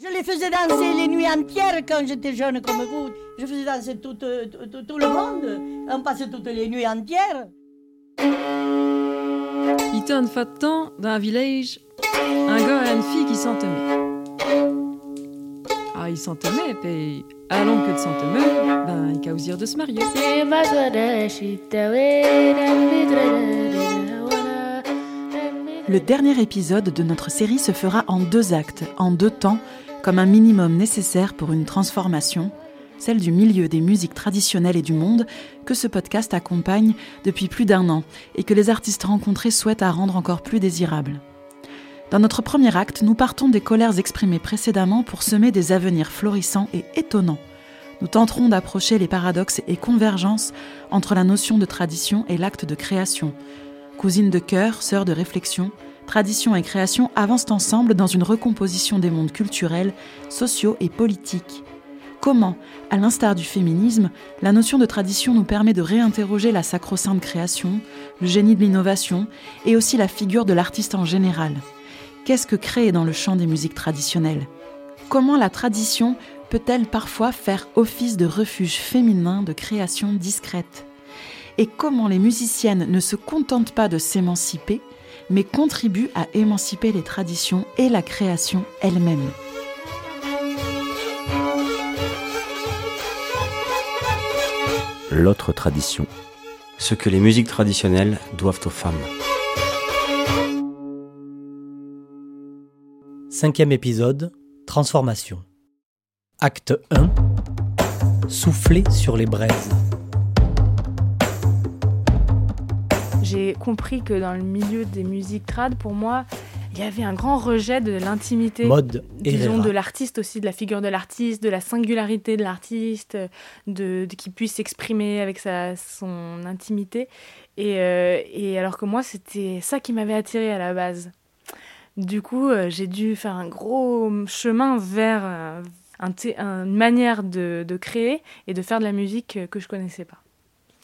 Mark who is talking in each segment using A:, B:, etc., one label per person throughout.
A: Je les faisais danser les nuits entières quand j'étais jeune comme vous. Je faisais danser tout, tout, tout le monde. On passait toutes les nuits entières.
B: Il était une fois de temps, dans un village, un gars et une fille qui s'entemaient. Ah, ils s'entemaient, puis allons que de s'entemer, ben, ils causirent de se marier.
C: Le dernier épisode de notre série se fera en deux actes, en deux temps, comme un minimum nécessaire pour une transformation, celle du milieu des musiques traditionnelles et du monde, que ce podcast accompagne depuis plus d'un an et que les artistes rencontrés souhaitent à rendre encore plus désirable. Dans notre premier acte, nous partons des colères exprimées précédemment pour semer des avenirs florissants et étonnants. Nous tenterons d'approcher les paradoxes et convergences entre la notion de tradition et l'acte de création. Cousine de cœur, sœur de réflexion, tradition et création avancent ensemble dans une recomposition des mondes culturels, sociaux et politiques. Comment, à l'instar du féminisme, la notion de tradition nous permet de réinterroger la sacro-sainte création, le génie de l'innovation et aussi la figure de l'artiste en général? Qu'est-ce que créer dans le champ des musiques traditionnelles? Comment la tradition peut-elle parfois faire office de refuge féminin de création discrète? Et comment les musiciennes ne se contentent pas de s'émanciper, mais contribue à émanciper les traditions et la création elle-même.
D: L'autre tradition. Ce que les musiques traditionnelles doivent aux femmes.
E: Cinquième épisode, Transformation. Acte 1. Souffler sur les braises.
F: J'ai compris que dans le milieu des musiques trad, pour moi, il y avait un grand rejet de l'intimité.
E: Mode
F: disons, de l'artiste aussi, de la figure de l'artiste, de la singularité de l'artiste, de, de qu'il puisse s'exprimer avec sa, son intimité. Et, euh, et alors que moi, c'était ça qui m'avait attiré à la base. Du coup, euh, j'ai dû faire un gros chemin vers euh, un une manière de, de créer et de faire de la musique que je connaissais pas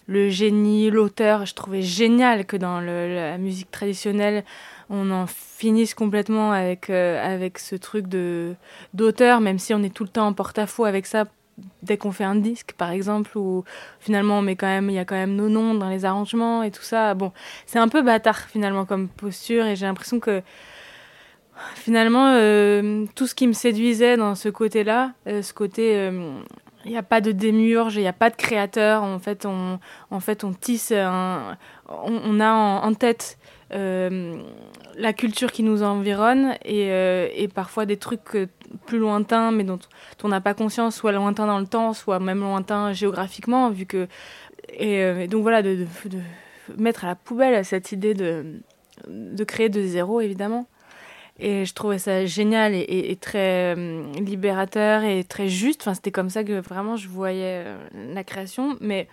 F: le génie, l'auteur. Je trouvais génial que dans la musique traditionnelle, on en finisse complètement avec, euh, avec ce truc de d'auteur, même si on est tout le temps en porte-à-faux avec ça dès qu'on fait un disque, par exemple, où finalement met quand même, il y a quand même nos noms dans les arrangements et tout ça. Bon, c'est un peu bâtard finalement comme posture et j'ai l'impression que finalement euh, tout ce qui me séduisait dans ce côté-là, euh, ce côté il n'y a pas de démiurge, il n'y a pas de créateur. En fait, on, fait, tisse, on, a en, tête euh, la culture qui nous environne et, euh, parfois des trucs euh, plus lointains, mais dont, on n'a pas conscience, soit lointains dans le temps, soit même lointains géographiquement, vu que. Et, donc voilà, de, de, mettre à la poubelle cette idée de, de créer de zéro, évidemment. Et je trouvais ça génial et, très euh, libérateur et très juste. Enfin, c'était comme ça que vraiment je voyais euh, la création. Mais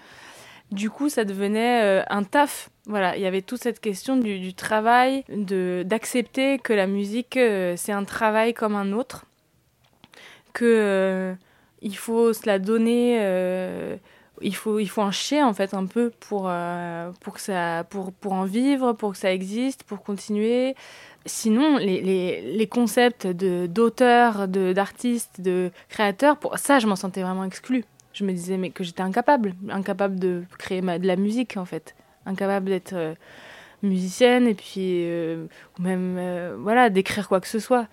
F: du coup, ça devenait euh, un taf. Voilà, il y avait toute cette question du, travail, d'accepter que la musique, c'est un travail comme un autre. Que il faut se la donner il faut il faut en en fait un peu pour pour que ça pour pour en vivre pour que ça existe pour continuer Sinon, les, les, les concepts d'auteur, d'artiste, de, créateur, pour ça, je m'en sentais vraiment exclue. Je me disais mais que j'étais incapable, incapable de créer de la musique en fait, incapable d'être euh, musicienne et puis euh, ou même euh, voilà d'écrire quoi que ce soit.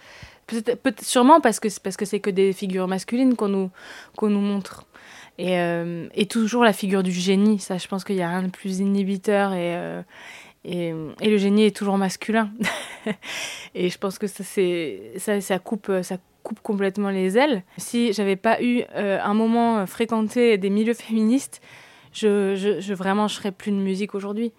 F: Peut sûrement parce que parce que c'est que des figures masculines qu'on nous qu'on nous montre. Et, et toujours la figure du génie, ça je pense qu'il y a rien de plus inhibiteur et, et, le génie est toujours masculin. et je pense que ça, ça, coupe, ça coupe complètement les ailes. Si j'avais pas eu euh, un moment fréquenté des milieux féministes, je, je, je vraiment je plus de musique aujourd'hui.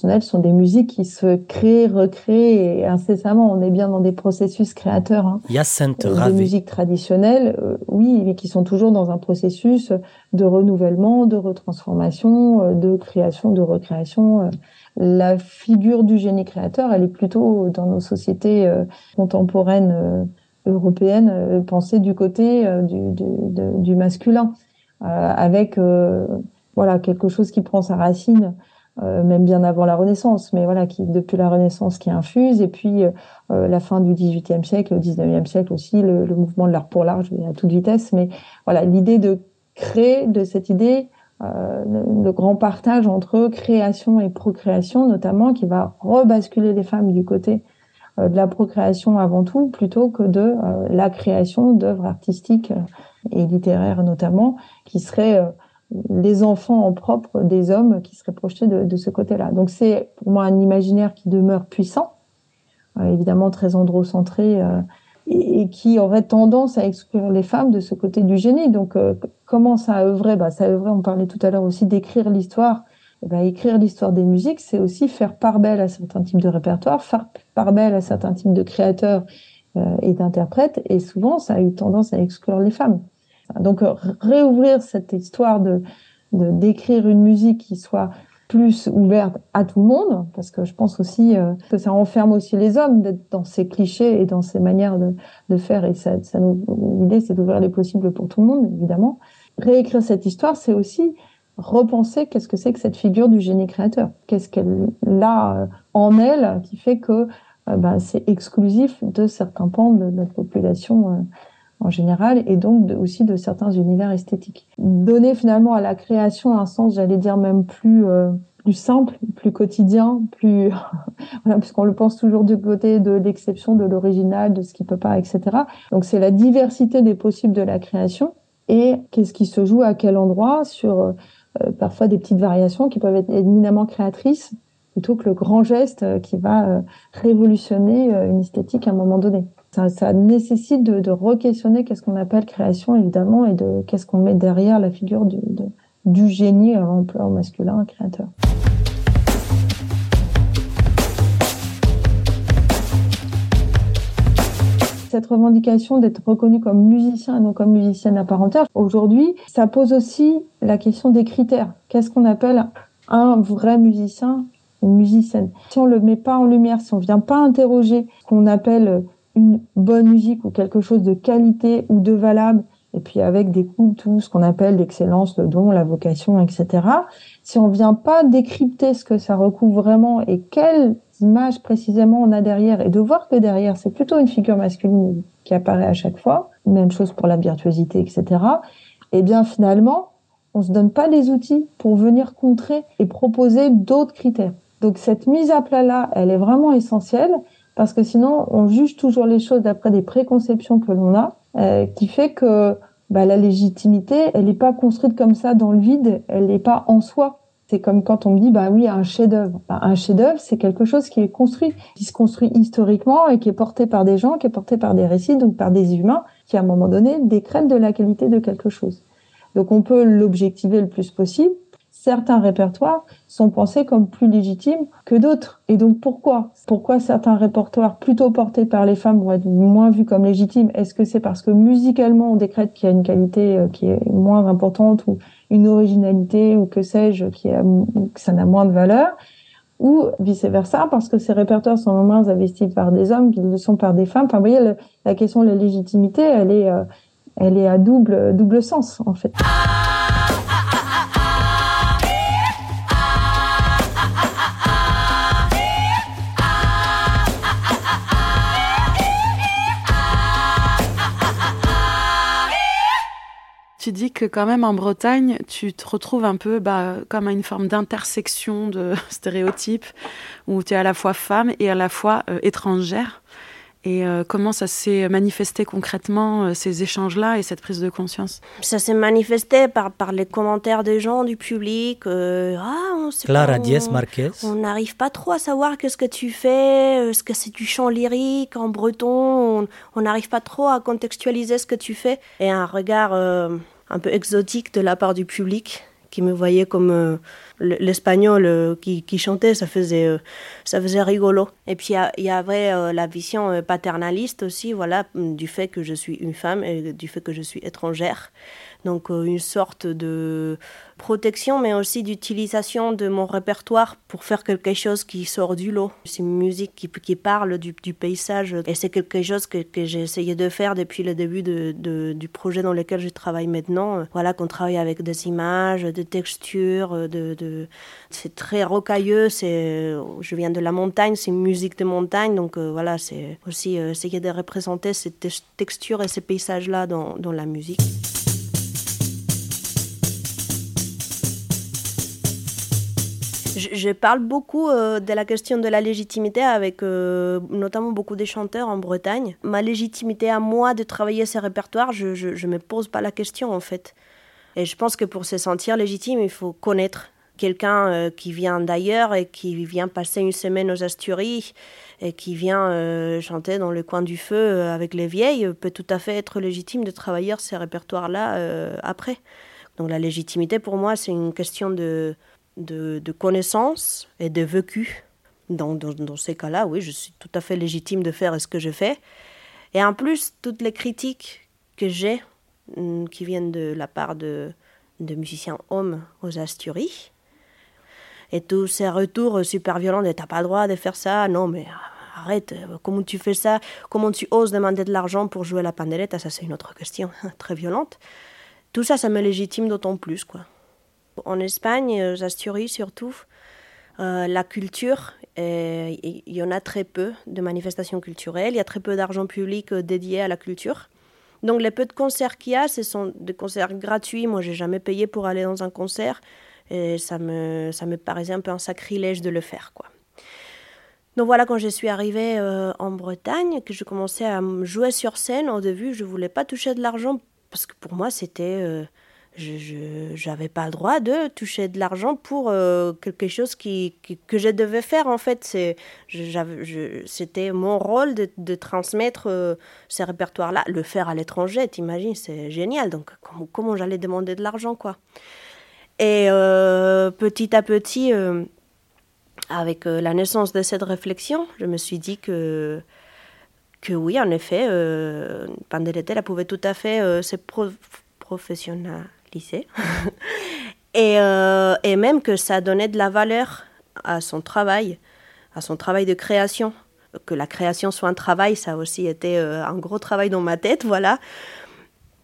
G: Traditionnelles sont des musiques qui se créent, recréent incessamment. On est bien dans des processus créateurs. Hein.
E: Yacinthe Ravé.
G: Des musiques traditionnelles, euh, oui, mais qui sont toujours dans un processus de renouvellement, de retransformation, euh, de création, de recréation. euh. La figure du génie créateur, elle est plutôt dans nos sociétés euh, contemporaines euh, européennes pensée du côté du, du, de- du masculin, avec voilà quelque chose qui prend sa racine même bien avant la Renaissance, mais voilà, qui depuis la Renaissance qui infuse, et puis euh, euh, la fin du XVIIIe siècle, le XIXe siècle aussi, le, le mouvement de l'art pour l'art, je vais à toute vitesse, mais voilà, l'idée de créer de cette idée euh, le, grand partage entre création et procréation, notamment, qui va rebasculer les femmes du côté euh, de la procréation avant tout, plutôt que de euh, la création d'œuvres artistiques euh, et littéraires notamment, qui seraient euh, les enfants en propre des hommes qui seraient projetés de, ce côté-là. Donc c'est pour moi un imaginaire qui demeure puissant, euh, évidemment très androcentré, euh, et, qui aurait tendance à exclure les femmes de ce côté du génie. Donc euh, comment ça a œuvré? Bah, Ça a œuvré, on parlait tout à l'heure aussi d'écrire l'histoire. Eh ben, écrire l'histoire des musiques, c'est aussi faire part belle à certains types de répertoires, faire part belle à certains types de créateurs et d'interprètes, et souvent ça a eu tendance à exclure les femmes. Donc euh, réouvrir cette histoire de d'écrire une musique qui soit plus ouverte à tout le monde, parce que je pense aussi euh, que ça enferme aussi les hommes d'être dans ces clichés et dans ces manières de, de faire. Et ça, l'idée, c'est d'ouvrir les possibles pour tout le monde, évidemment. Réécrire cette histoire, c'est aussi repenser qu'est-ce que c'est que cette figure du génie créateur. Qu'est-ce qu'elle a euh, en elle qui fait que ben, c'est exclusif de certains pans de notre population en général et donc aussi de certains univers esthétiques. Donner finalement à la création un sens, j'allais dire même plus euh, plus simple, plus quotidien, plus voilà, puisqu'on le pense toujours du côté de l'exception, de l'original, de ce qui peut pas, etc. Donc c'est la diversité des possibles de la création et qu'est-ce qui se joue à quel endroit sur euh, parfois des petites variations qui peuvent être éminemment créatrices plutôt que le grand geste euh, qui va euh, révolutionner euh, une esthétique à un moment donné. Ça, nécessite de, re-questionner qu'est-ce qu'on appelle création, évidemment, et de qu'est-ce qu'on met derrière la figure du, de- du génie en plan masculin, créateur. Cette revendication d'être reconnu comme musicien et non comme musicienne à part entière, aujourd'hui, ça pose aussi la question des critères. Qu'est-ce qu'on appelle un vrai musicien, une musicienne? Si on le met pas en lumière, si on vient pas interroger qu'on appelle une bonne musique ou quelque chose de qualité ou de valable, et puis avec des coups, tout ce qu'on appelle l'excellence, le don, la vocation, etc. Si on vient pas décrypter ce que ça recouvre vraiment et quelles images précisément on a derrière, et de voir que derrière c'est plutôt une figure masculine qui apparaît à chaque fois, même chose pour la virtuosité, etc. Eh bien finalement, on se donne pas les outils pour venir contrer et proposer d'autres critères. Donc cette mise à plat là, elle est vraiment essentielle parce que sinon on juge toujours les choses d'après des préconceptions que l'on a, euh, qui fait que bah, la légitimité, elle n'est pas construite comme ça dans le vide, elle n'est pas en soi. C'est comme quand on me dit, bah oui, un chef-d'œuvre. Bah, un chef-d'œuvre, c'est quelque chose qui est construit, qui se construit historiquement et qui est porté par des gens, qui est porté par des récits, donc par des humains, qui à un moment donné décrètent de la qualité de quelque chose. Donc on peut l'objectiver le plus possible. Certains répertoires sont pensés comme plus légitimes que d'autres. Et donc pourquoi? Pourquoi certains répertoires plutôt portés par les femmes vont être moins vus comme légitimes? Est-ce que c'est parce que musicalement on décrète qu'il y a une qualité euh, qui est moins importante ou une originalité ou que sais-je qui a, que ça n'a moins de valeur? Ou vice versa parce que ces répertoires sont moins investis par des hommes qu'ils le sont par des femmes. Enfin, vous voyez, la question de la légitimité, elle est, euh, elle est à double double sens en fait.
H: Tu dis que quand même en Bretagne, tu te retrouves un peu bah, comme à une forme d'intersection de stéréotypes, où tu es à la fois femme et à la fois euh, étrangère. Et euh, comment ça s'est manifesté concrètement, euh, ces échanges-là et cette prise de conscience?
I: Ça s'est manifesté par, par les commentaires des gens, du public. euh, ah, on sait
E: Clara
I: pas,
E: Diez
I: on-
E: Marquez.
I: On n'arrive pas trop à savoir qu'est-ce que tu fais, euh, ce que c'est du chant lyrique en breton. On- On n'arrive pas trop à contextualiser ce que tu fais. Et un regard euh, un peu exotique de la part du public qui me voyait comme euh, l'espagnol qui, qui, chantait, ça faisait, ça faisait rigolo. Et puis il y, avait la vision paternaliste aussi, voilà, du fait que je suis une femme et du fait que je suis étrangère. Donc une sorte de protection, mais aussi d'utilisation de mon répertoire pour faire quelque chose qui sort du lot. C'est une musique qui, parle du, paysage et c'est quelque chose que, j'ai essayé de faire depuis le début du projet dans lequel je travaille maintenant. Voilà, qu'on travaille avec des images, des textures, de... c'est très rocailleux. Je viens de la montagne, c'est une musique de montagne, donc euh, voilà, c'est aussi euh, essayer de représenter ces textures et ces paysages-là dans la musique. Je, parle beaucoup euh, de la question de la légitimité avec euh, notamment beaucoup des chanteurs en Bretagne. Ma légitimité à moi de travailler ces répertoires, je ne me pose pas la question en fait. Et je pense que pour se sentir légitime, il faut connaître quelqu'un euh, qui vient d'ailleurs et qui vient passer une semaine aux Asturies et qui vient chanter dans le coin du feu avec les vieilles peut tout à fait être légitime de travailler ces répertoires-là après. Donc la légitimité pour moi, c'est une question de de, connaissances et de vécu. Dans, dans, ces cas-là, oui, je suis tout à fait légitime de faire ce que je fais. Et en plus, toutes les critiques que j'ai, mm, qui viennent de la part de, musiciens hommes aux Asturies, et tous ces retours super violents de t'as pas le droit de faire ça, non mais arrête, comment tu fais ça, comment tu oses demander de l'argent pour jouer la pandereta, ça c'est une autre question très violente. Tout ça, ça me légitime d'autant plus, quoi. En Espagne, aux Asturies surtout, euh, la culture, il y en a très peu de manifestations culturelles, il y a très peu d'argent public euh, dédié à la culture. Donc les peu de concerts qu'il y a, ce sont des concerts gratuits. Moi, j'ai jamais payé pour aller dans un concert et ça me, ça me paraissait un peu un sacrilège de le faire. Donc voilà, quand je suis arrivée euh, en Bretagne, que je commençais à jouer sur scène, au début, je voulais pas toucher de l'argent parce que pour moi, c'était je n'avais pas le droit de toucher de l'argent pour euh, quelque chose qui, que je devais faire en fait. C'était mon rôle de, transmettre euh, ces répertoires là le faire à l'étranger t'imagines c'est génial. Donc comment, j'allais demander de l'argent quoi. Et euh, petit à petit avec la naissance de cette réflexion je me suis dit que que oui en effet euh, elle pouvait tout à fait se professionnel lycée. et, euh, et même que ça donnait de la valeur à son travail, à son travail de création. Que la création soit un travail, ça a aussi été euh, un gros travail dans ma tête, voilà.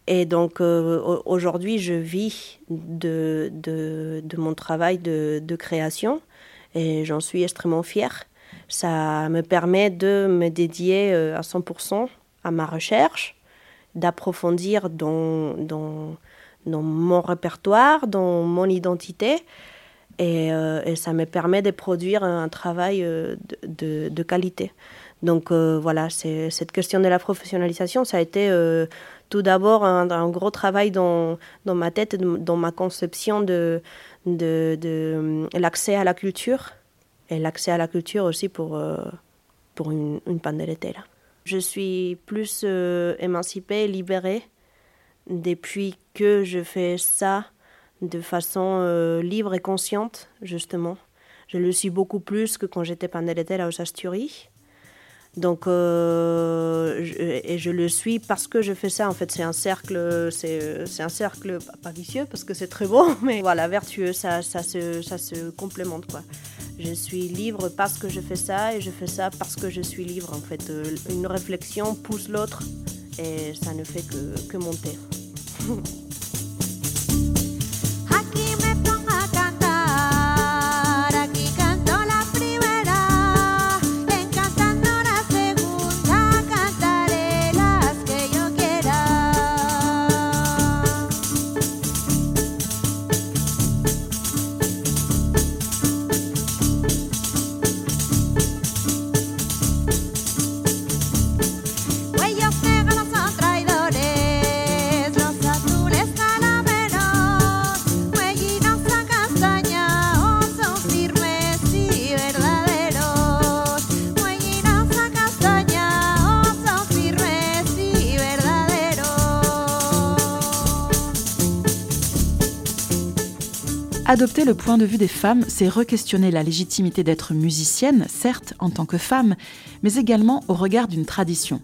I: Et donc euh, aujourd'hui, je vis de, de, mon travail de, création et j'en suis extrêmement fière. Ça me permet de me dédier à 100% à ma recherche, d'approfondir dans, dans mon répertoire, dans mon identité. Euh, et, ça me permet de produire un travail euh, de, qualité. Donc euh, voilà, cette question de la professionnalisation, ça a été tout d'abord un, gros travail dans, ma tête, dans ma conception de, l'accès à la culture et l'accès à la culture aussi pour, une, une. Je suis plus émancipée, libérée depuis que je fais ça de façon euh, libre et consciente, justement. Je le suis beaucoup plus que quand j'étais pandélételle à Asturies. Donc, euh, et je le suis parce que je fais ça. En fait, c'est un cercle, c'est un cercle pas vicieux parce que c'est très beau, mais voilà, vertueux. Ça, ça se, ça se complémente quoi. Je suis libre parce que je fais ça et je fais ça parce que je suis libre. En fait, euh, une réflexion pousse l'autre et ça ne fait que, que monter. Mm-hmm.
C: Adopter le point de vue des femmes, c'est re-questionner la légitimité d'être musicienne, certes en tant que femme, mais également au regard d'une tradition.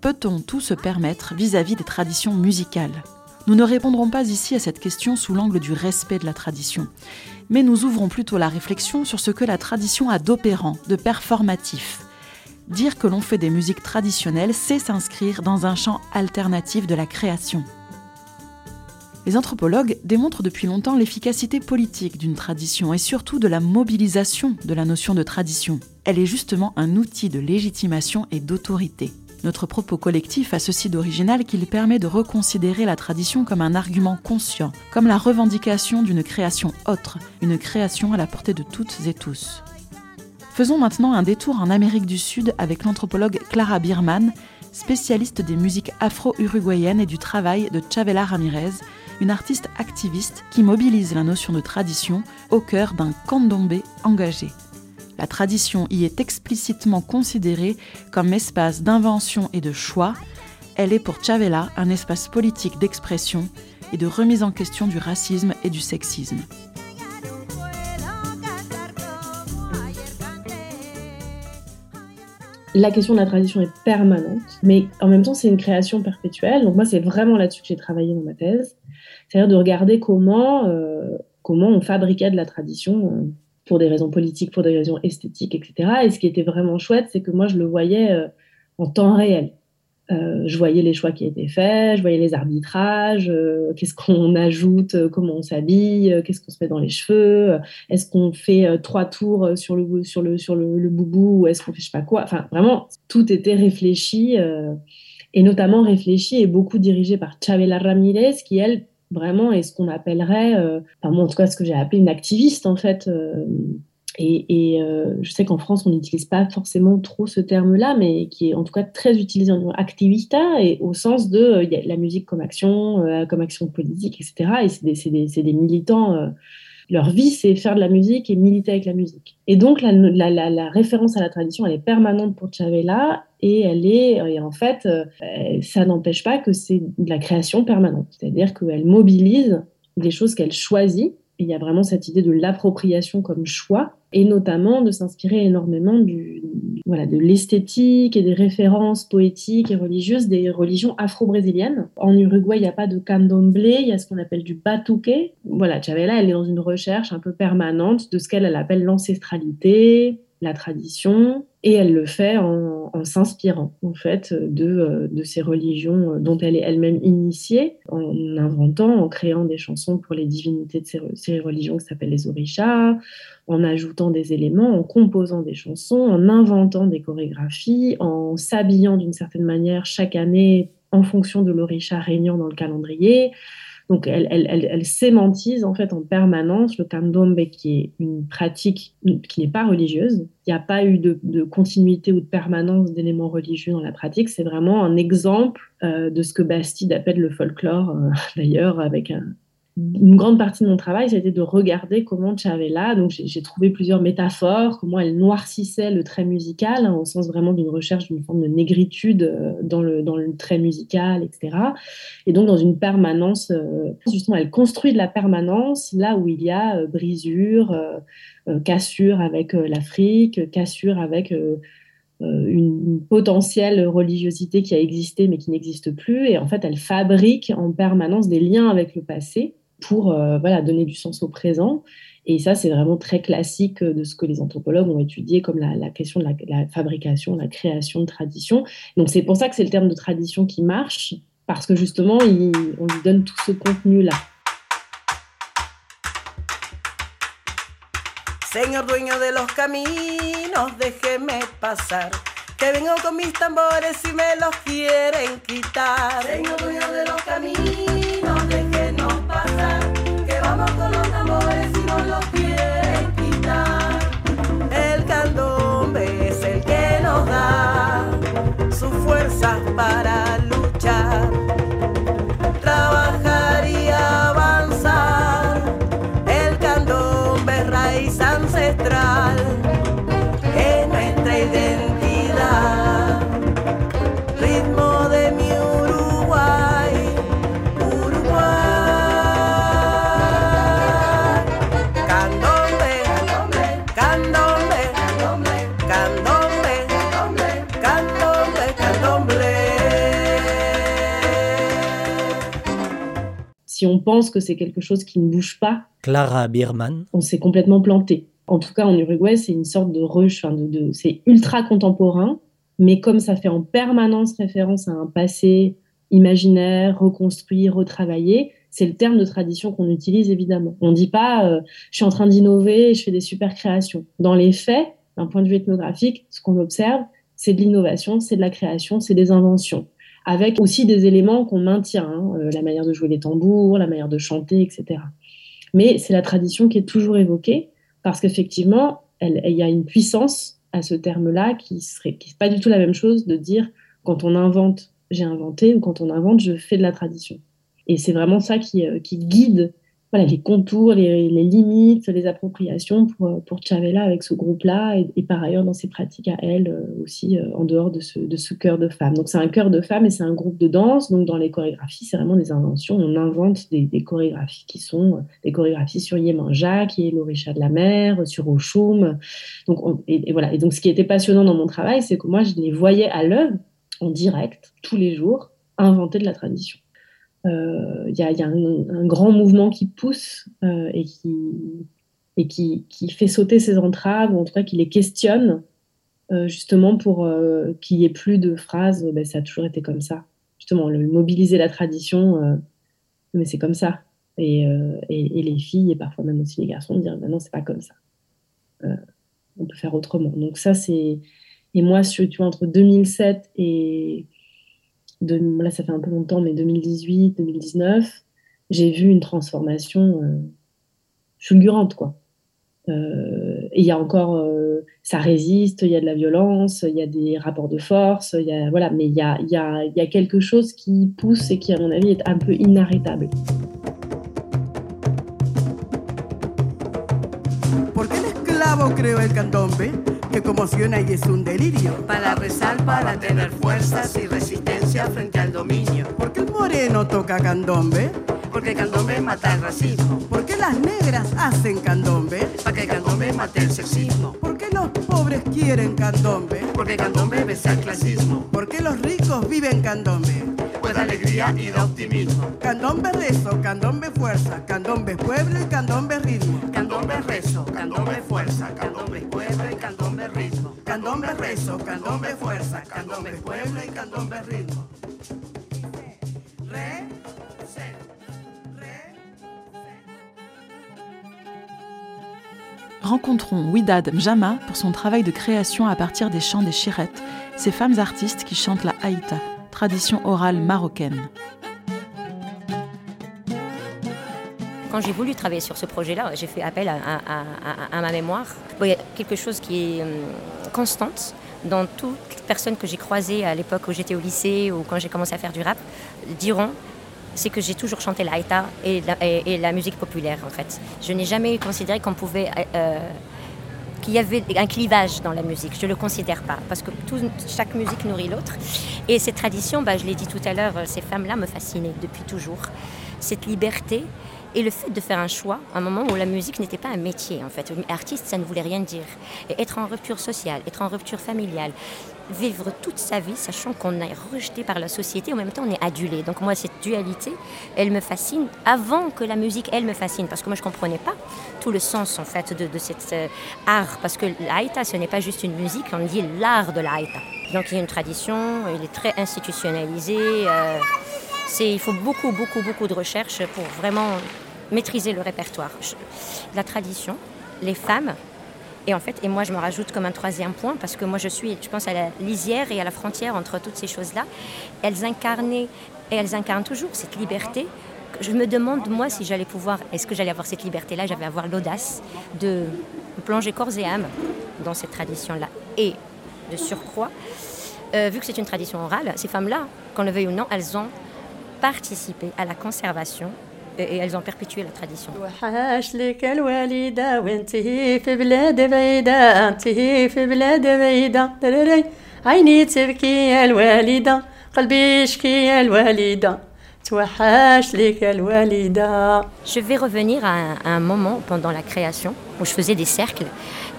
C: Peut-on tout se permettre vis-à-vis des traditions musicales? Nous ne répondrons pas ici à cette question sous l'angle du respect de la tradition, mais nous ouvrons plutôt la réflexion sur ce que la tradition a d'opérant, de performatif. Dire que l'on fait des musiques traditionnelles, c'est s'inscrire dans un champ alternatif de la création. Les anthropologues démontrent depuis longtemps l'efficacité politique d'une tradition et surtout de la mobilisation de la notion de tradition. Elle est justement un outil de légitimation et d'autorité. Notre propos collectif a ceci d'original qu'il permet de reconsidérer la tradition comme un argument conscient, comme la revendication d'une création autre, une création à la portée de toutes et tous. Faisons maintenant un détour en Amérique du Sud avec l'anthropologue Clara Bierman, spécialiste des musiques afro-uruguayennes et du travail de Chavela Ramirez, une artiste activiste qui mobilise la notion de tradition au cœur d'un candombe engagé. La tradition y est explicitement considérée comme espace d'invention et de choix. Elle est pour Chavela un espace politique d'expression et de remise en question du racisme et du sexisme.
J: la question de la tradition est permanente, mais en même temps, c'est une création perpétuelle. Donc moi, c'est vraiment là-dessus que j'ai travaillé dans ma thèse. C'est-à-dire de regarder comment, euh, comment on fabriquait de la tradition euh, pour des raisons politiques, pour des raisons esthétiques, etc. Et ce qui était vraiment chouette, c'est que moi, je le voyais euh, en temps réel. je voyais les choix qui étaient faits, je voyais les arbitrages, qu'est-ce qu'on ajoute, comment on s'habille, qu'est-ce qu'on se met dans les cheveux, est-ce qu'on fait trois tours sur le, sur le, sur le, boubou ou est-ce qu'on fait je sais pas quoi. Enfin, vraiment, tout était réfléchi et notamment réfléchi et beaucoup dirigé par Chavela Ramirez qui, elle, vraiment est ce qu'on appellerait, euh, enfin moi en tout cas ce que j'ai appelé une activiste en fait. Euh, et, euh, je sais qu'en France on n'utilise pas forcément trop ce terme-là, mais qui est en tout cas très utilisé en activista et au sens de la musique comme action, comme action politique, etc. Et c'est des, des, des, militants leur vie, c'est faire de la musique et militer avec la musique. Et donc, la, la, la, référence à la tradition, elle est permanente pour Chavela et elle est, et en fait, euh, ça n'empêche pas que c'est de la création permanente. C'est-à-dire qu'elle mobilise des choses qu'elle choisit. il y a vraiment cette idée de l'appropriation comme choix et notamment de s'inspirer énormément du, voilà, de l'esthétique et des références poétiques et religieuses des religions afro-brésiliennes. En Uruguay, il n'y a pas de candomblé, il y a ce qu'on appelle du batuque. Voilà, Chavela, elle est dans une recherche un peu permanente de ce qu'elle appelle l'ancestralité, la tradition, et elle le fait en, s'inspirant en fait de, euh, de, ces religions dont elle est elle-même initiée, en inventant, en créant des chansons pour les divinités de ces, religions qui s'appellent les orishas, en ajoutant des éléments, en composant des chansons, en inventant des chorégraphies, en s'habillant d'une certaine manière chaque année en fonction de l'orisha régnant dans le calendrier. Donc, elle, sémantise en fait en permanence le candombe, qui est une pratique qui n'est pas religieuse. Il n'y a pas eu de, continuité ou de permanence d'éléments religieux dans la pratique. C'est vraiment un exemple euh, de ce que Bastide appelle le folklore, euh, d'ailleurs, avec un, une grande partie de mon travail, été de regarder comment Chavela, donc j'ai trouvé plusieurs métaphores, comment elle noircissait le trait musical, hein, au sens vraiment d'une recherche d'une forme de négritude euh, dans le, dans le trait musical, etc. Et donc dans une permanence, euh, justement, elle construit de la permanence là où il y a euh, brisure, cassure avec l'Afrique, cassure avec une potentielle religiosité qui a existé mais qui n'existe plus. Et en fait, elle fabrique en permanence des liens avec le passé pour euh, voilà, donner du sens au présent. Et ça, c'est vraiment très classique de ce que les anthropologues ont étudié comme la, question de la, fabrication, la création de tradition. Donc c'est pour ça que c'est le terme de tradition qui marche, parce que justement, on lui donne tout ce contenu-là.
K: Señor dueño de los caminos, déjeme pasar. Que vengo con mis tambores y me los quieren quitar. Señor dueño de los caminos, para luchar.
J: Pense que c'est quelque chose qui ne bouge pas,
E: Clara Bierman,
J: on s'est complètement planté. En tout cas, en Uruguay, c'est une sorte de rush, de, de- c'est ultra contemporain, mais comme ça fait en permanence référence à un passé imaginaire, reconstruit, retravaillé, c'est le terme de tradition qu'on utilise évidemment. On ne dit pas euh, je suis en train d'innover et je fais des super créations. Dans les faits, d'un point de vue ethnographique, ce qu'on observe, c'est de l'innovation, c'est de la création, c'est des inventions, avec aussi des éléments qu'on maintient, hein, euh, la manière de jouer les tambours, la manière de chanter, etc. Mais c'est la tradition qui est toujours évoquée parce qu'effectivement, il y a une puissance à ce terme-là qui serait qui pas du tout la même chose de dire quand on invente, j'ai inventé, ou quand on invente, je fais de la tradition. Et c'est vraiment ça qui, euh, qui guide voilà, les contours, les, limites, les appropriations pour, euh, pour Chavela avec ce groupe-là et, et par ailleurs dans ses pratiques à elle euh, aussi euh, en dehors de ce, de ce chœur de femmes. Donc c'est un chœur de femmes et c'est un groupe de danse. Donc dans les chorégraphies, c'est vraiment des inventions. On invente des, chorégraphies qui sont des chorégraphies sur Yemanja, qui est l'Orisha de la mer, sur Oshum. Donc, on- et, et voilà. Et donc ce qui était passionnant dans mon travail, c'est que moi je les voyais à l'œuvre, en direct, tous les jours, inventer de la tradition. Euh, Il y a, un, grand mouvement qui pousse euh, et, qui, et qui, qui fait sauter ces entraves, ou en tout cas qui les questionne, euh, justement pour qu'il n'y ait plus de phrases ben, ça a toujours été comme ça. Justement, le, mobiliser la tradition, mais c'est comme ça. Et, et, les filles, et parfois même aussi les garçons, dire ben non, c'est pas comme ça. On peut faire autrement. Donc, ça, c'est. Et moi, tu vois, entre 2007 et là ça fait un peu longtemps, mais 2018, 2019, j'ai vu une transformation euh, fulgurante, quoi. Euh, et il y a encore, euh, ça résiste, il y a de la violence, il y a des rapports de force, voilà, mais il y a, y a quelque chose qui pousse et qui, à mon avis, est un peu inarrêtable.
K: Creó el candombe? Que conmociona y es un delirio.
L: Para rezar, para tener fuerzas y resistencia frente al dominio.
K: ¿Por qué el moreno toca candombe?
L: Porque el candombe mata el racismo.
K: ¿Por qué las negras hacen candombe?
L: Para que el candombe mate el sexismo.
K: ¿Por qué los pobres quieren candombe?
L: Porque el candombe besa el clasismo.
K: ¿Por qué los ricos viven candombe?
L: Pues da alegría y da optimismo.
K: Candombe rezo, candombe fuerza, candombe pueblo y candombe ritmo.
L: Candombe rezo, candombe fuerza, candombe pueblo y candombe ritmo.
K: Candombe rezo, candombe fuerza, candombe pueblo y candombe ritmo. Re, se, re.
C: Rencontrons Widad Mjama pour son travail de création à partir des chants des chirettes, ces femmes artistes qui chantent la haïta, tradition orale marocaine.
M: Quand j'ai voulu travailler sur ce projet-là, j'ai fait appel à, ma mémoire. Il y a quelque chose qui est hum, constante dans toutes les personnes que j'ai croisées à l'époque où j'étais au lycée ou quand j'ai commencé à faire du rap, diront c'est que j'ai toujours chanté la haïta et la, et- et la musique populaire en fait. Je n'ai jamais considéré qu'on pouvait euh, qu'il y avait un clivage dans la musique. Je ne le considère pas, parce que chaque musique nourrit l'autre. Et cette tradition, bah, je l'ai dit tout à l'heure, euh, ces femmes-là me fascinaient depuis toujours. Cette liberté et le fait de faire un choix, à un moment où la musique n'était pas un métier, en fait. Artiste, ça ne voulait rien dire. Et être en rupture sociale, être en rupture familiale, vivre toute sa vie, sachant qu'on est rejeté par la société, en même temps on est adulé. Donc moi, cette dualité, elle me fascine avant que la musique, elle me fascine, parce que moi, je ne comprenais pas tout le sens, en fait, de, cet euh, art, parce que l'Aïta, ce n'est pas juste une musique, on dit l'art de l'Aïta. Donc il y a une tradition, il est très institutionnalisé. euh, c'est, il faut beaucoup, beaucoup, beaucoup de recherche pour vraiment maîtriser le répertoire. La tradition, les femmes, et en fait, et moi je me rajoute comme un troisième point, parce que moi je suis, je pense, à la lisière et à la frontière entre toutes ces choses-là. Elles incarnaient, et elles incarnent toujours cette liberté. Je me demande, moi, si j'allais pouvoir, est-ce que j'allais avoir cette liberté-là, j'allais avoir l'audace de plonger corps et âme dans cette tradition-là. Et de surcroît, euh, vu que c'est une tradition orale, ces femmes-là, qu'on le veuille ou non, elles ont participé à la conservation et elles ont perpétué la tradition. Je vais revenir à un, moment pendant la création où je faisais des cercles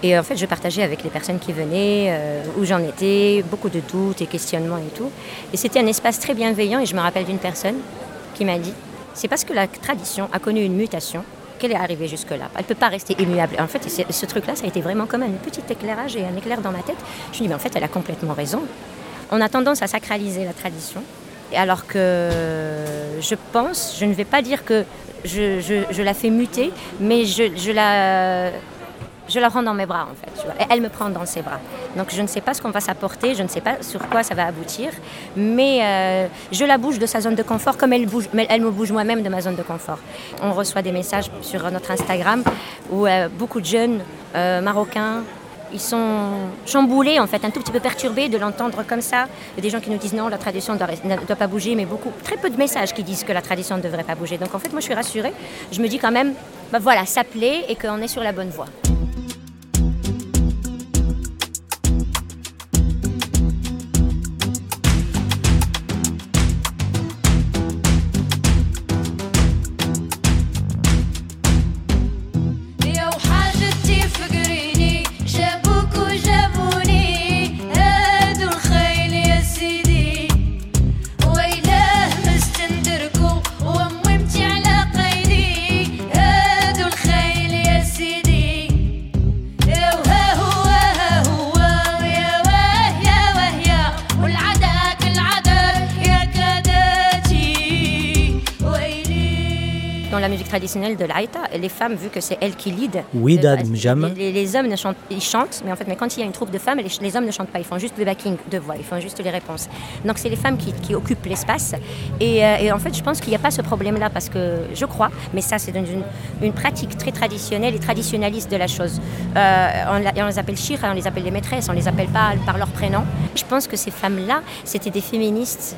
M: et euh, en fait, je partageais avec les personnes qui venaient, euh, où j'en étais, beaucoup de doutes et questionnements et tout. Et c'était un espace très bienveillant. Et je me rappelle d'une personne qui m'a dit c'est parce que la tradition a connu une mutation qu'elle est arrivée jusque-là. Elle ne peut pas rester immuable. En fait, ce truc-là, ça a été vraiment comme un petit éclairage et un éclair dans ma tête. Je me dis, mais en fait, elle a complètement raison. On a tendance à sacraliser la tradition, alors que je pense, je ne vais pas dire que je, la fais muter, mais je la je la rends dans mes bras en fait. Et elle me prend dans ses bras. Donc je ne sais pas ce qu'on va s'apporter, je ne sais pas sur quoi ça va aboutir, mais euh, je la bouge de sa zone de confort comme elle, me bouge moi-même de ma zone de confort. On reçoit des messages sur notre Instagram où euh, beaucoup de jeunes euh, marocains ils sont chamboulés, en fait, un tout petit peu perturbés de l'entendre comme ça. Il y a des gens qui nous disent non, la tradition ne doit, pas bouger, mais beaucoup, très peu de messages qui disent que la tradition ne devrait pas bouger. Donc en fait, moi, je suis rassurée. Je me dis quand même, bah voilà, ça plaît et qu'on est sur la bonne voie. Traditionnelle de l'Aïta. Les femmes, vu que c'est elles qui lead,
E: oui,
M: euh, les, les, hommes ne chantent, ils chantent, mais en fait, mais quand il y a une troupe de femmes, les, hommes ne chantent pas, ils font juste le backing de voix, ils font juste les réponses. Donc c'est les femmes qui, qui occupent l'espace. Et, euh, et, en fait, je pense qu'il n'y a pas ce problème-là parce que je crois, mais ça c'est une, une, pratique très traditionnelle et traditionnaliste de la chose. Euh, on, on, les appelle shira, on les appelle les maîtresses, on les appelle pas par leur prénom. Je pense que ces femmes-là, c'était des féministes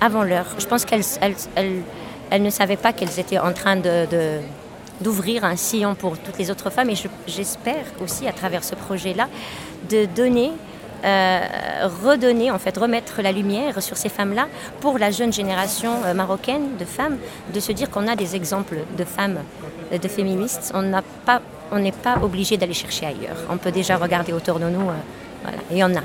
M: avant l'heure. Je pense qu'elles elles, elles ne savaient pas qu'elles étaient en train d'ouvrir un sillon pour toutes les autres femmes. Et j'espère aussi, à travers ce projet-là, de donner, euh, redonner, en fait, remettre la lumière sur ces femmes-là pour la jeune génération euh, marocaine de femmes, de se dire qu'on a des exemples de femmes, euh, de féministes. On pas, on n'est pas obligé d'aller chercher ailleurs. On peut déjà regarder autour de nous. voilà, et en a.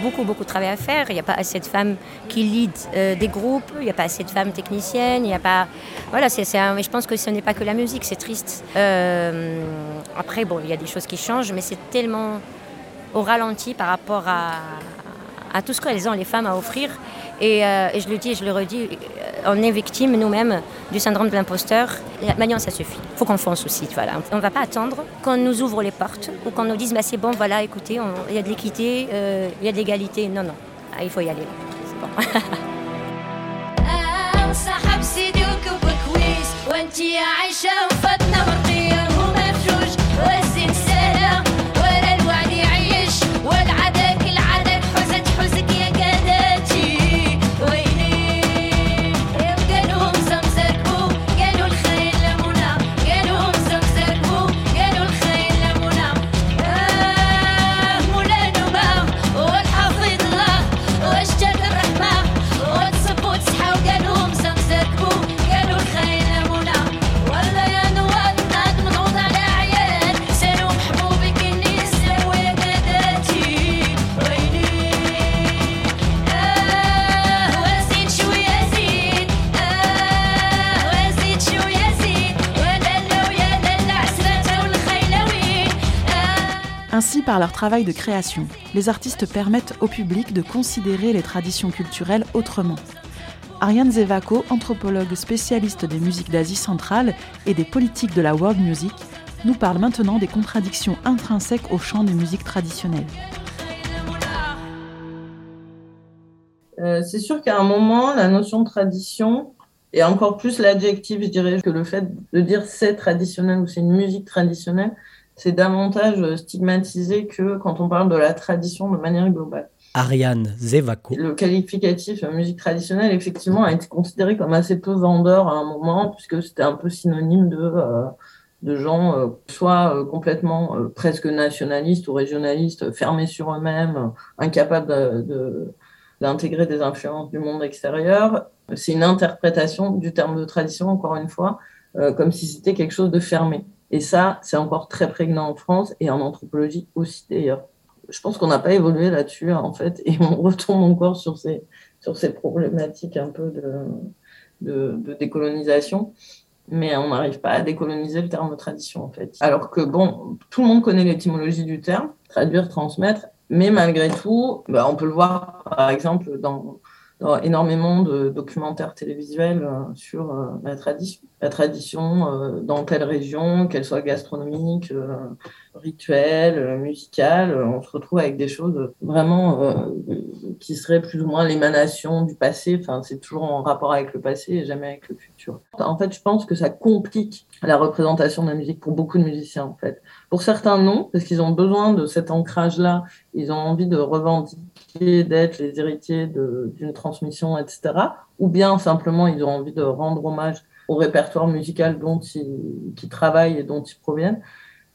M: beaucoup, beaucoup de travail à faire. Il n'y a pas assez de femmes qui lead euh, des groupes, il n'y a pas assez de femmes techniciennes, il n'y a pas... Voilà, c'est, je pense que ce n'est pas que la musique, c'est triste. Euh, après, bon, il y a des choses qui changent, mais c'est tellement au ralenti par rapport à, à tout ce qu'elles ont, les femmes, à offrir. Et, euh, et, je le dis et je le redis, on est victime nous-mêmes du syndrome de l'imposteur. Maintenant, ça suffit. Il faut qu'on fonce aussi. Voilà. On ne va pas attendre qu'on nous ouvre les portes ou qu'on nous dise bah, c'est bon, voilà, écoutez, il y a de l'équité, euh, il y a de l'égalité. Non, non. Ah, il faut y aller. C'est bon.
C: par leur travail de création, les artistes permettent au public de considérer les traditions culturelles autrement. Ariane Zevako, anthropologue spécialiste des musiques d'Asie centrale et des politiques de la world music, nous parle maintenant des contradictions intrinsèques au chant des musiques traditionnelles.
N: Euh, c'est sûr qu'à un moment, la notion de tradition, et encore plus l'adjectif, je dirais que le fait de dire c'est traditionnel ou c'est une musique traditionnelle, c'est davantage stigmatisé que quand on parle de la tradition de manière globale.
E: Ariane Zevako.
N: Le qualificatif musique traditionnelle, effectivement, a été considéré comme assez peu vendeur à un moment, puisque c'était un peu synonyme de, euh, de gens euh, soit euh, complètement euh, presque nationalistes ou régionalistes, fermés sur eux-mêmes, incapables d'intégrer des influences du monde extérieur. C'est une interprétation du terme de tradition, encore une fois, comme si c'était quelque chose de fermé. Et ça, c'est encore très prégnant en France et en anthropologie aussi d'ailleurs. Je pense qu'on n'a pas évolué là-dessus, en fait, et on retombe encore sur ces, sur ces problématiques un peu de, décolonisation mais on n'arrive pas à décoloniser le terme tradition en fait. Alors que bon, tout le monde connaît l'étymologie du terme, traduire, transmettre, mais malgré tout, bah, on peut le voir par exemple dans, énormément de documentaires télévisuels euh, sur euh, la tradition, la tradition euh, dans telle région, qu'elle soit gastronomique, rituelle, musicale, on se retrouve avec des choses vraiment qui seraient plus ou moins l'émanation du passé. Enfin, c'est toujours en rapport avec le passé et jamais avec le futur. En fait, je pense que ça complique la représentation de la musique pour beaucoup de musiciens, en fait. Pour certains, non, parce qu'ils ont besoin de cet ancrage-là. Ils ont envie de revendiquer, d'être les héritiers d'une transmission, etc. Ou bien, simplement, ils ont envie de rendre hommage au répertoire musical dont ils, travaillent et dont ils proviennent.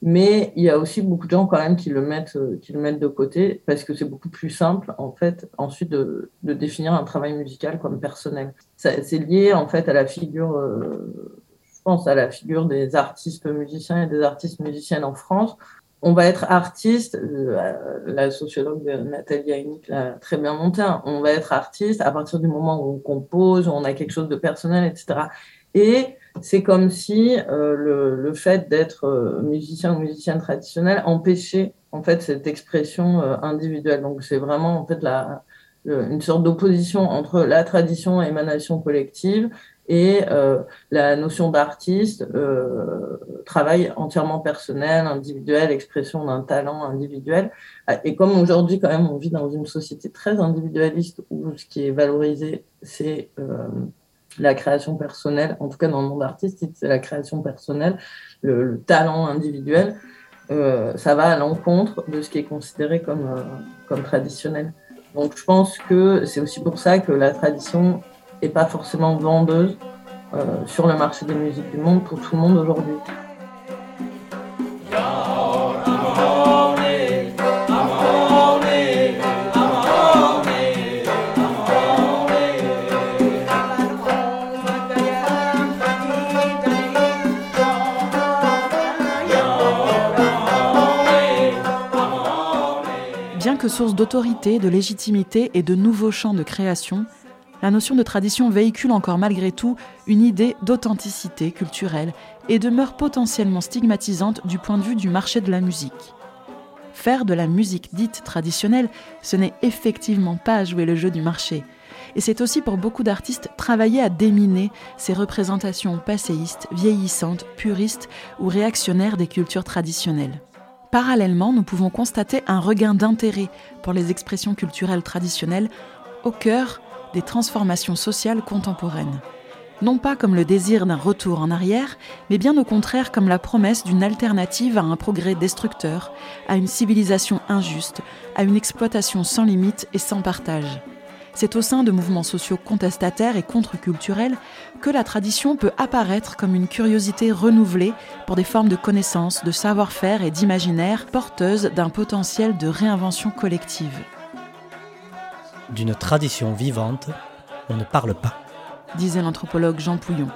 N: Mais il y a aussi beaucoup de gens quand même qui le mettent, euh, qui le mettent de côté parce que c'est beaucoup plus simple en fait ensuite de, de, définir un travail musical comme personnel. C'est lié en fait à la figure, euh, je pense à la figure des artistes musiciens et des artistes musiciennes en France. On va être artiste, euh, la sociologue Nathalie Aynick l'a très bien monté, hein. on va être artiste à partir du moment où on compose, où on a quelque chose de personnel, etc. Et c'est comme si euh, le, fait d'être euh, musicien ou musicienne traditionnelle empêchait en fait cette expression individuelle. Donc c'est vraiment en fait la, une sorte d'opposition entre la tradition émanation collective et la notion d'artiste, travail entièrement personnel, individuel, expression d'un talent individuel. Et comme aujourd'hui quand même on vit dans une société très individualiste où ce qui est valorisé c'est la création personnelle, en tout cas dans le monde artistique, c'est la création personnelle, le, talent individuel, euh, ça va à l'encontre de ce qui est considéré comme, euh, comme traditionnel. Donc je pense que c'est aussi pour ça que la tradition pas forcément vendeuse euh, sur le marché des musiques du monde pour tout le monde aujourd'hui.
C: source d'autorité, de légitimité et de nouveaux champs de création, la notion de tradition véhicule encore malgré tout une idée d'authenticité culturelle et demeure potentiellement stigmatisante du point de vue du marché de la musique. Faire de la musique dite traditionnelle, ce n'est effectivement pas jouer le jeu du marché. Et c'est aussi pour beaucoup d'artistes travailler à déminer ces représentations passéistes, vieillissantes, puristes ou réactionnaires des cultures traditionnelles. Parallèlement, nous pouvons constater un regain d'intérêt pour les expressions culturelles traditionnelles au cœur des transformations sociales contemporaines. Non pas comme le désir d'un retour en arrière, mais bien au contraire comme la promesse d'une alternative à un progrès destructeur, à une civilisation injuste, à une exploitation sans limite et sans partage. C'est au sein de mouvements sociaux contestataires et contre-culturels que la tradition peut apparaître comme une curiosité renouvelée pour des formes de connaissances, de savoir-faire et d'imaginaire porteuses d'un potentiel de réinvention collective.
E: D'une tradition vivante, on ne parle pas,
C: disait l'anthropologue Jean Pouillon.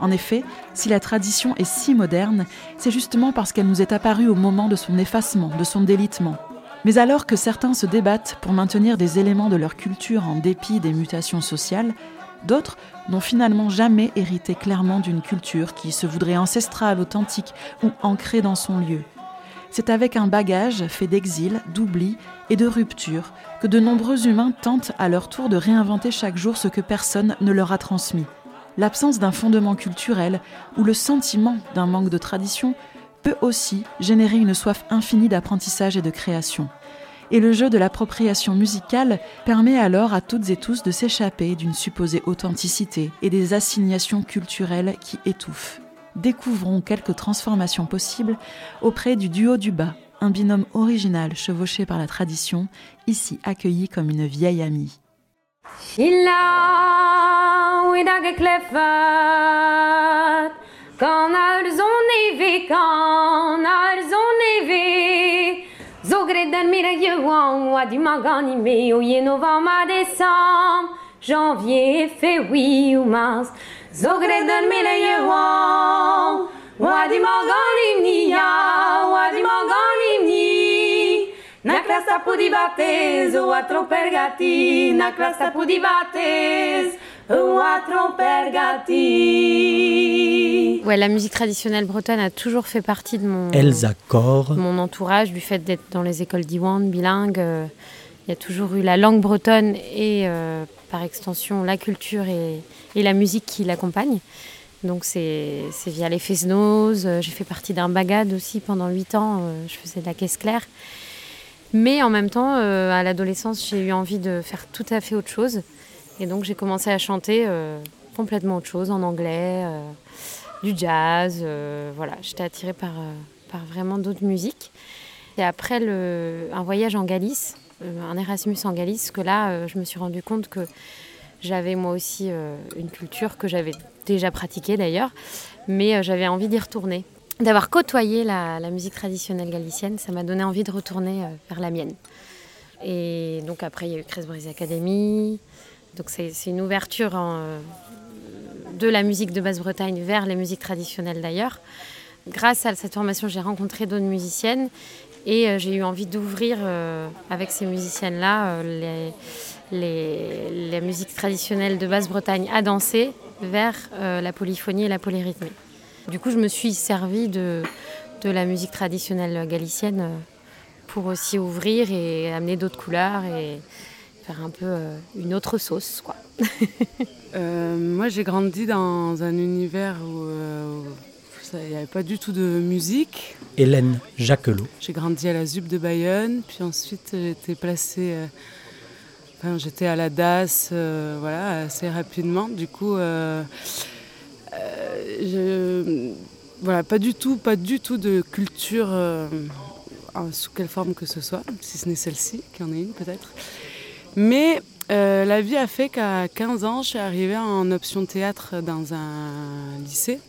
C: En effet, si la tradition est si moderne, c'est justement parce qu'elle nous est apparue au moment de son effacement, de son délitement, mais alors que certains se débattent pour maintenir des éléments de leur culture en dépit des mutations sociales, d'autres n'ont finalement jamais hérité clairement d'une culture qui se voudrait ancestrale, authentique ou ancrée dans son lieu. C'est avec un bagage fait d'exil, d'oubli et de rupture que de nombreux humains tentent à leur tour de réinventer chaque jour ce que personne ne leur a transmis. L'absence d'un fondement culturel ou le sentiment d'un manque de tradition peut aussi générer une soif infinie d'apprentissage et de création. Et le jeu de l'appropriation musicale permet alors à toutes et tous de s'échapper d'une supposée authenticité et des assignations culturelles qui étouffent. Découvrons quelques transformations possibles auprès du duo du bas, un binôme original chevauché par la tradition, ici accueilli comme une vieille amie.
O: Zogredan mirayuan, wadimagani mnia, wadimagani mni. Na classa pudi batez, o a tropergati, na classa pudi batez, o a tropergati.
P: Ouais, la musique traditionnelle bretonne a toujours fait partie de mon,
E: Elsa Cor.
P: mon entourage, du fait d'être dans les écoles d'Iwan, bilingue. euh, Il y a toujours eu la langue bretonne et euh, par extension la culture et, et la musique qui l'accompagnent. Donc c'est via les Fesnos. euh, J'ai fait partie d'un bagad aussi pendant 8 ans. euh, Je faisais de la caisse claire. Mais en même temps, euh, à l'adolescence, j'ai eu envie de faire tout à fait autre chose. Et donc j'ai commencé à chanter complètement autre chose, en anglais, du jazz. voilà, j'étais attirée par, par vraiment d'autres musiques. Et après le, un voyage en Galice, un Erasmus en Galice, que là, je me suis rendu compte que j'avais moi aussi euh, une culture que j'avais déjà pratiquée d'ailleurs, mais euh, j'avais envie d'y retourner. D'avoir côtoyé la, musique traditionnelle galicienne, ça m'a donné envie de retourner euh, vers la mienne. Et donc après, il y a eu Cresbrise Academy. Donc c'est une ouverture de la musique de Basse-Bretagne vers les musiques traditionnelles d'ailleurs. Grâce à cette formation, j'ai rencontré d'autres musiciennes et j'ai eu envie d'ouvrir avec ces musiciennes-là euh, les, la musique traditionnelle de Basse-Bretagne à danser vers euh, la polyphonie et la polyrythmie. Du coup, je me suis servie de, de la musique traditionnelle galicienne euh, pour aussi ouvrir et amener d'autres couleurs et faire un peu euh, une autre sauce, quoi.
H: Euh, moi, j'ai grandi dans un univers où euh, il n'y avait pas du tout de musique.
E: Hélène Jacquelot.
H: J'ai grandi à la ZUP de Bayonne, puis ensuite j'ai été placée. J'étais à la DAS, euh, voilà, assez rapidement. Du coup, euh, euh, voilà, pas du tout, pas du tout de culture sous quelle forme que ce soit, si ce n'est celle-ci, qui en est une peut-être. Mais la vie a fait qu'à 15 ans, je suis arrivée en option théâtre dans un lycée.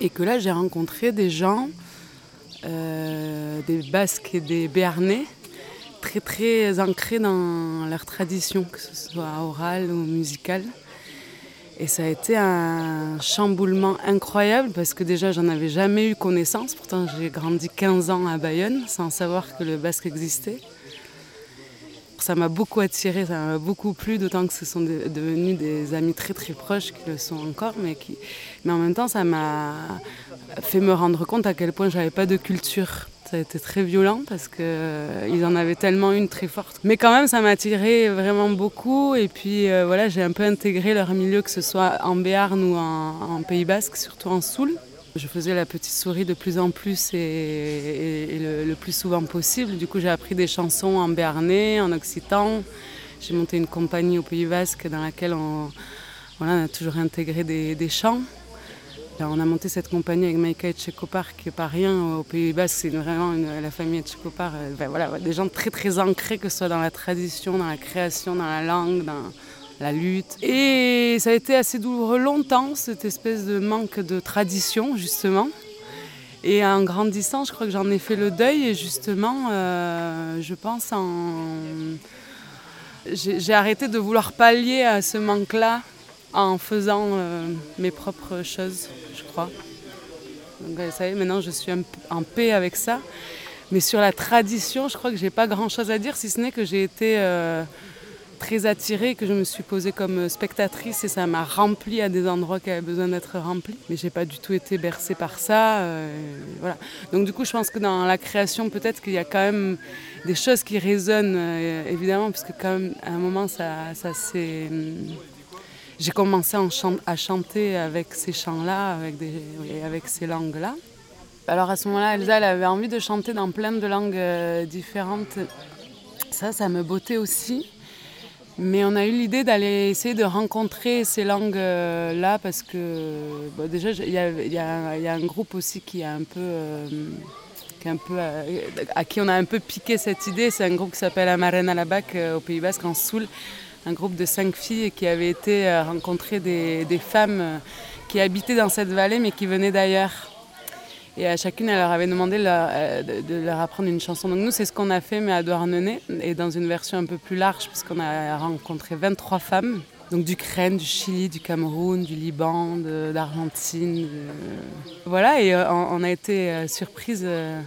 H: Et que là, j'ai rencontré des gens, des Basques et des Béarnais, très très ancrés dans leur tradition, que ce soit orale ou musicale. Et ça a été un chamboulement incroyable parce que déjà, j'en avais jamais eu connaissance. Pourtant, j'ai grandi 15 ans à Bayonne sans savoir que le basque existait. Ça m'a beaucoup attiré, ça m'a beaucoup plu, d'autant que ce sont de- devenus des amis très très proches qui le sont encore, mais, qui... mais en même temps ça m'a fait me rendre compte à quel point j'avais pas de culture. Ça a été très violent parce qu'ils en avaient tellement une très forte. Mais quand même ça m'a attiré vraiment beaucoup et puis euh, voilà j'ai un peu intégré leur milieu que ce soit en Béarn ou en, Pays Basque, surtout en Soule. Je faisais la petite souris de plus en plus et, le, plus souvent possible. Du coup, j'ai appris des chansons en béarnais, en occitan. J'ai monté une compagnie au Pays Basque dans laquelle on, voilà, on a toujours intégré des chants. Alors, on a monté cette compagnie avec Maïka Etchekopar, qui n'est pas rien au Pays Basque, c'est vraiment la famille Etchekopar. euh, ben voilà, des gens très très ancrés, que ce soit dans la tradition, dans la création, dans la langue, dans la lutte. Et ça a été assez douloureux longtemps, cette espèce de manque de tradition, justement. Et en grandissant, je crois que j'en ai fait le deuil, et justement, euh, je pense en. J'ai arrêté de vouloir pallier à ce manque-là en faisant euh, mes propres choses, crois. Donc, euh, y est, maintenant je suis en paix avec ça. Mais sur la tradition, je crois que j'ai pas grand-chose à dire, si ce n'est que j'ai été euh, très attirée, que je me suis posée comme spectatrice et ça m'a rempli à des endroits qui avaient besoin d'être remplis. Mais j'ai pas du tout été bercée par ça. euh, voilà. Donc du coup, je pense que dans la création, peut-être qu'il y a quand même des choses qui résonnent, euh, évidemment, parce que quand même, à un moment, ça, ça s'est... J'ai commencé à chanter avec ces chants-là, avec, ces langues-là. Alors à ce moment-là, Elsa, elle avait envie de chanter dans plein de langues euh, différentes. Ça, ça me bottait aussi. Mais on a eu l'idée d'aller essayer de rencontrer ces langues-là parce que déjà, il y y y a un groupe aussi qui a un peu... euh, un peu, euh, à qui on a un peu piqué cette idée. C'est un groupe qui s'appelle Amarena Labac euh, au Pays Basque, en Soule. Un groupe de cinq filles qui avait été euh, rencontrer des, femmes euh, qui habitaient dans cette vallée mais qui venaient d'ailleurs. Et à chacune, elle leur avait demandé leur- de, leur apprendre une chanson. Donc nous, c'est ce qu'on a fait, mais à Douarnenez, et dans une version un peu plus large, puisqu'on a rencontré 23 femmes. Donc d'Ukraine, du Chili, du Cameroun, du Liban, d'Argentine. Voilà, et euh, on, a été euh, surprise euh,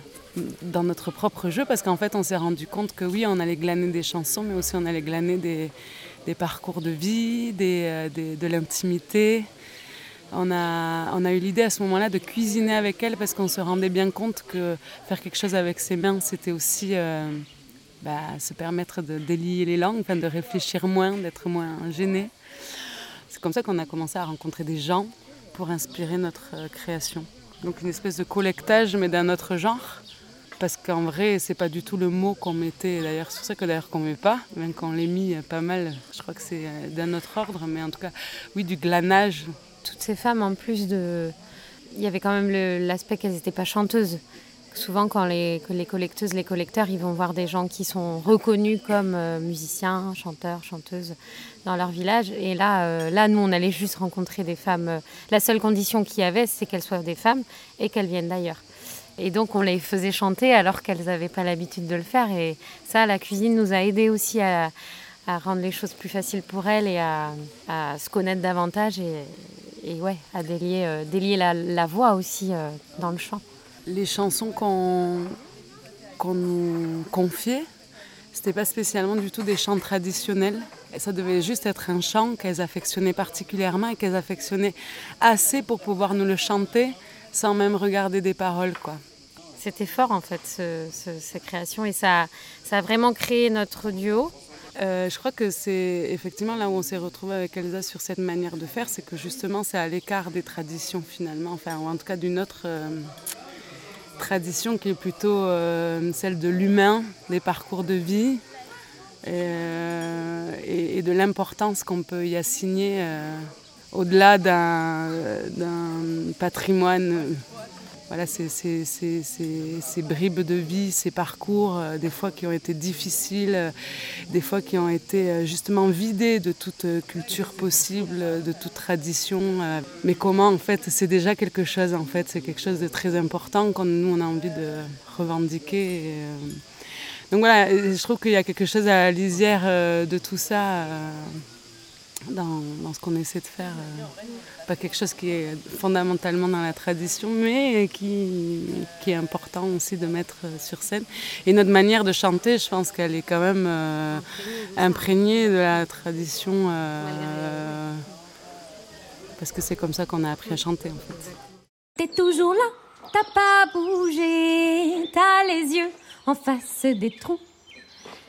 H: dans notre propre jeu, parce qu'en fait, on s'est rendu compte que oui, on allait glaner des chansons, mais aussi on allait glaner des, des parcours de vie, euh, des- de l'intimité. On a, on a eu l'idée à ce moment-là de cuisiner avec elle parce qu'on se rendait bien compte que faire quelque chose avec ses mains, c'était aussi euh, bah, se permettre de délier les langues, de réfléchir moins, d'être moins gêné. C'est comme ça qu'on a commencé à rencontrer des gens pour inspirer notre euh, création. Donc une espèce de collectage, mais d'un autre genre. Parce qu'en vrai, c'est pas du tout le mot qu'on mettait. D'ailleurs, c'est pour ça que d'ailleurs qu'on met pas, même qu'on l'ait mis euh, pas mal. Je crois que c'est euh, d'un autre ordre, mais en tout cas, oui, du glanage.
P: Toutes ces femmes, en plus de. Il y avait quand même l'aspect qu'elles n'étaient pas chanteuses. Souvent, quand les, les collecteuses, les collecteurs, ils vont voir des gens qui sont reconnus comme euh, musiciens, chanteurs, chanteuses dans leur village. Et là, là, nous, on allait juste rencontrer des femmes. La seule condition qu'il y avait, c'est qu'elles soient des femmes et qu'elles viennent d'ailleurs. Et donc, on les faisait chanter alors qu'elles n'avaient pas l'habitude de le faire. Et ça, la cuisine nous a aidé aussi à, rendre les choses plus faciles pour elles et à, se connaître davantage et, ouais, à délier, euh, la, voix aussi euh, dans le chant.
H: Les chansons qu'on qu'on nous confiait, c'était pas spécialement du tout des chants traditionnels. Ça devait juste être un chant qu'elles affectionnaient particulièrement et qu'elles affectionnaient assez pour pouvoir nous le chanter sans même regarder des paroles, quoi.
P: C'était fort en fait, ce, ce- ces créations, et ça, a vraiment créé notre duo.
H: Euh, je crois que c'est effectivement là où on s'est retrouvé avec Elsa sur cette manière de faire, c'est que justement c'est à l'écart des traditions finalement, enfin ou en tout cas d'une autre euh, tradition qui est plutôt euh, celle de l'humain, des parcours de vie et, de l'importance qu'on peut y assigner au-delà d'un patrimoine. Voilà, ces, ces- ces- ces- bribes de vie, ces parcours, euh, des fois qui ont été difficiles, euh, des fois qui ont été euh, justement vidés de toute culture possible, de toute tradition. Mais comment, en fait, c'est déjà quelque chose, en fait, c'est quelque chose de très important quand nous, on a envie de revendiquer. Donc voilà, je trouve qu'il y a quelque chose à la lisière de tout ça. Dans, ce qu'on essaie de faire. euh, pas quelque chose qui est fondamentalement dans la tradition, mais qui, qui est important aussi de mettre euh, sur scène. Et notre manière de chanter, je pense qu'elle est quand même euh, imprégnée de la tradition, euh, parce que c'est comme ça qu'on a appris à chanter en fait.
O: T'es toujours là, t'as pas bougé, t'as les yeux en face des trous.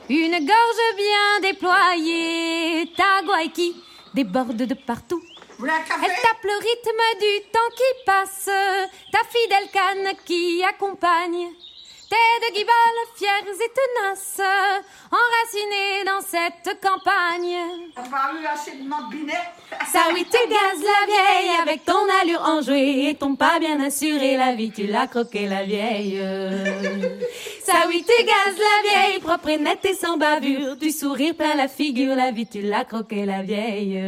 O: Une gorge bien déployée, ta qui déborde de partout. Elle tape le rythme du temps qui passe, ta fidèle canne qui accompagne. Tes deux guiboles fières et tenaces, enracinées dans cette campagne.
Q: Assez de
O: Ça oui, tu gazes la vieille avec ton allure enjouée et ton pas bien assuré. La vie, tu l'as croqué la vieille. Ça oui, tu gazes la vieille, propre et nette et sans bavure. Du sourire plein la figure. La vie, tu l'as croqué la vieille.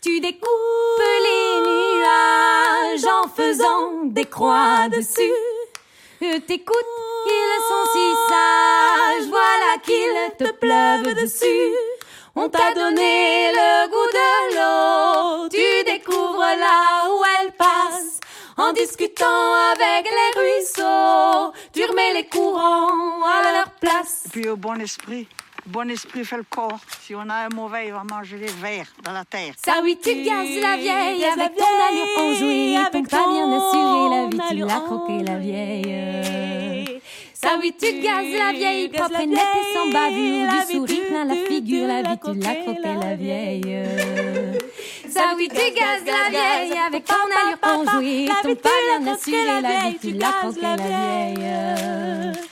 O: Tu découpes les nuages en faisant des croix dessus. Euh, T'écoutes, ils sont si sages, voilà qu'ils te pleuvent dessus. On t'a donné le goût de l'eau, tu découvres là où elle passe. En discutant avec les ruisseaux, tu remets les courants à leur place.
Q: Puis au bon esprit. Bon esprit fait le corps. Si on a un mauvais, il va manger les vers dans la terre.
O: Ça oui, tu gazes la vieille avec ton allure enjouée, ton pas bien assuré, la vie, tu l'as croqué la vieille. Ça oui, tu gazes la vieille, propre et nette et sans bavure, du sourire plein la figure, la vie, tu l'as croqué la vieille. Ça oui, tu gazes la vieille avec ton allure enjouée, ton pas bien assuré, la vie, tu l'as croqué la vieille.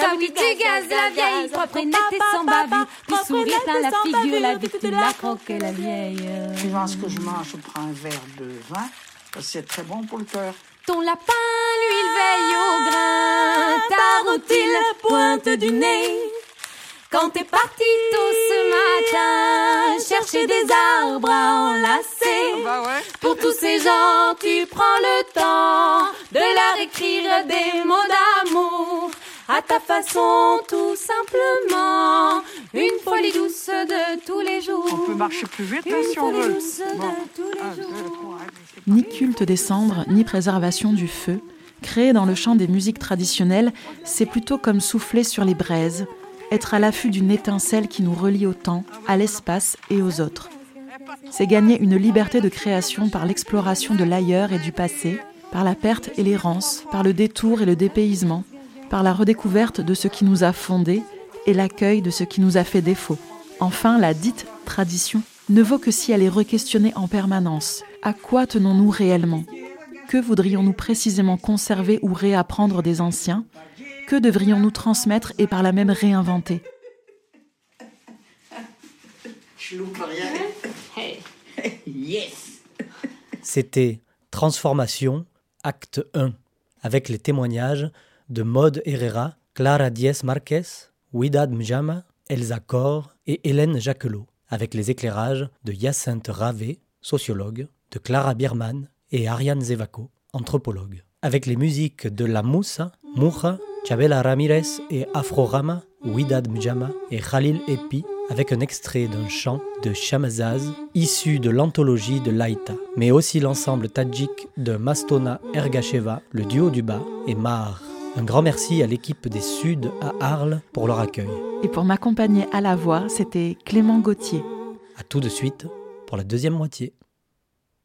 O: Ça oui, tu gazes la vieille, propre et nette et sans bavure, sourire plein la figure, la vie, tu croqué la vieille.
Q: Suivant ce que je mange, je prends un verre de vin. parce que C'est très bon pour le cœur.
O: Ton lapin, lui, il veille au grain. Ta routine pointe du nez. Quand t'es parti tôt ce matin, chercher des arbres à enlacer.
L: Bah
O: Pour tous ces gens, tu prends le temps de leur écrire des mots d'amour. À ta façon, tout simplement. Une folie douce de tous les jours.
L: On peut marcher plus vite hein, si on veut.
O: de
L: allez, c'est
C: Ni culte des cendres, ni préservation du feu, créer dans le chant des musiques traditionnelles, c'est plutôt comme souffler sur les braises, être à l'affût d'une étincelle qui nous relie au temps, à l'espace et aux autres. C'est gagner une liberté de création par l'exploration de l'ailleurs et du passé, par la perte et l'errance, par le détour et le dépaysement, par la redécouverte de ce qui nous a fondés et l'accueil de ce qui nous a fait défaut. Enfin, la dite tradition ne vaut que si elle est requestionnée en permanence. À quoi tenons-nous réellement? Que voudrions-nous précisément conserver ou réapprendre des anciens? Que devrions-nous transmettre et par là même réinventer?
Q: Je loupe rien. Yes.
E: C'était Transformation, acte 1, avec les témoignages de Maud Herrera, Clara Diez Marquez, Widad Mjama, Elsa Cor et Hélène Jacquelot, avec les éclairages de Hyacinthe Ravé, sociologue, de Clara Bierman et Ariane Zevako, anthropologue, avec les musiques de La Moussa, Moucha, Chabela Ramirez et Afro Rama, Widad Mjama et Khalil Epi, avec un extrait d'un chant de Shamazaz issu de l'anthologie de Laïta, mais aussi l'ensemble tadjik de Mastona Ergacheva, le duo du bas et Mahar. Un grand merci à l'équipe des Suds à Arles pour leur accueil.
C: Et pour m'accompagner à la voix, c'était Clément Gauthier.
E: À tout de suite pour la deuxième moitié.